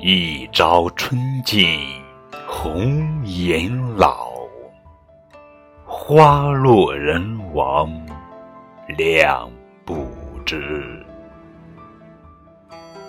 一朝春尽红颜老花落人亡两不知。